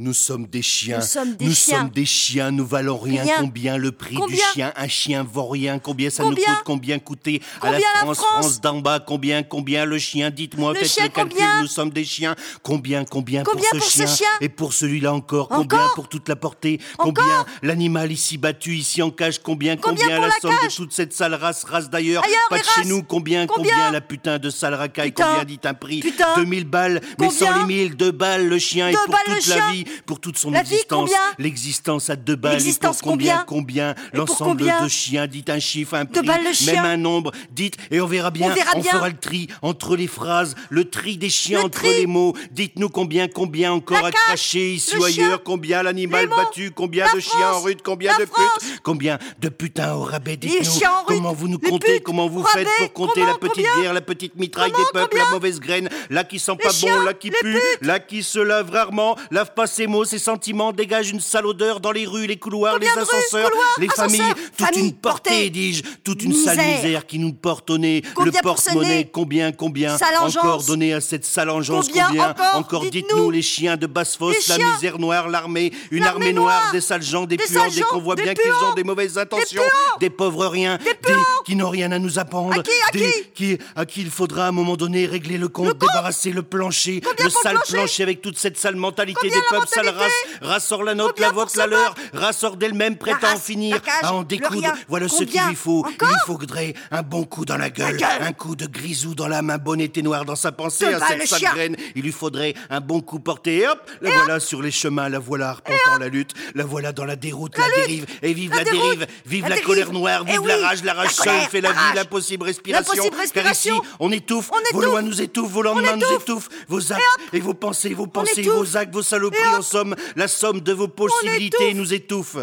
Nous sommes des chiens. Nous sommes des Nous chiens. sommes des chiens. Nous valons rien. Combien le prix du chien? Un chien vaut rien. Combien ça Combien nous coûte? Combien coûter à la France, France? D'en bas Combien? Combien le chien? Dites-moi, faites chien, le calcul. Nous sommes des chiens. Combien Combien, pour pour ce ce chien, Et pour celui-là encore Combien pour toute la portée? Combien l'animal ici battu, ici en cage? Combien Combien la la somme de toute cette sale race Race d'ailleurs? Ailleurs, Pas de chez nous. Combien Combien? la putain de sale racaille? Combien dit un prix? Putain. 2000 balles Mais sans les mille, deux balles le chien Et pour toute la vie Pour toute son La existence L'existence à deux balles. L'existence, combien combien L'ensemble de chiens. Dites un chiffre, un prix, balles le chien. même un nombre. Dites et on verra bien. On verra bien. fera le tri entre les phrases, le tri des chiens Le entre tri. les mots. Dites-nous combien, combien encore La à cracher ici ou ailleurs. Combien l'animal battu. Combien de chiens en France, rue. Combien de France. putes. Combien de putains au rabais. Dites-nous comment vous nous comptez. putes, Comment vous rabais, faites pour compter comment, la petite guerre, la petite mitraille Comment, des peuples, la mauvaise graine, là qui sent pas bon, là qui pue, là qui se lave rarement, lave pas ses mots, ses sentiments, dégage une sale odeur dans les rues, les couloirs, Combien les ascenseurs, couloirs, les familles, ascenseurs, toute famille, une portée, portée. dis-je, toute une sale Misère. qui nous porte au nez, Combien le porte-monnaie, combien, combien, encore donné à cette salangeance, Combien encore dites-nous Dites-nous. les chiens de basse-fosse, la misère noire, l'armée, une armée noire, des sales gens, des, puants, des qu'on voit bien qu'ils ont des mauvaises intentions, des pauvres riens, des. Qui n'ont rien à nous apprendre, À qui, à des qui qui, à qui il faudra à un moment donné régler le compte, débarrasser le plancher, Combien le sale plancher plancher avec toute cette sale mentalité Combien des peuples, sale race, hors la nôtre, Combien la vôtre, la leur, hors d'elle-même, prête à en finir, cage, à en découdre. Voilà ce qu'il lui faut. Encore il lui faudrait un bon coup dans la gueule, gueule. un coup de grisou dans la main bonne et noire dans sa pensée, à balles cette le sale graine. Il lui faudrait un bon coup porté. Et hop, la voilà sur les chemins, la voilà arpentant la lutte, la voilà dans la déroute, la, dérive. Et vive la, dérive, vive la colère noire, Eh vive la rage, la rage seule colère, fait la vie, rage. l'impossible respiration. L'impossible Car respiration. ici, on étouffe, On vos lois nous étouffent, vos lendemains nous étouffe. étouffent, vos actes et vos pensées, vos pensées, vos actes, vos saloperies, Et en somme, la somme de vos possibilités nous étouffe.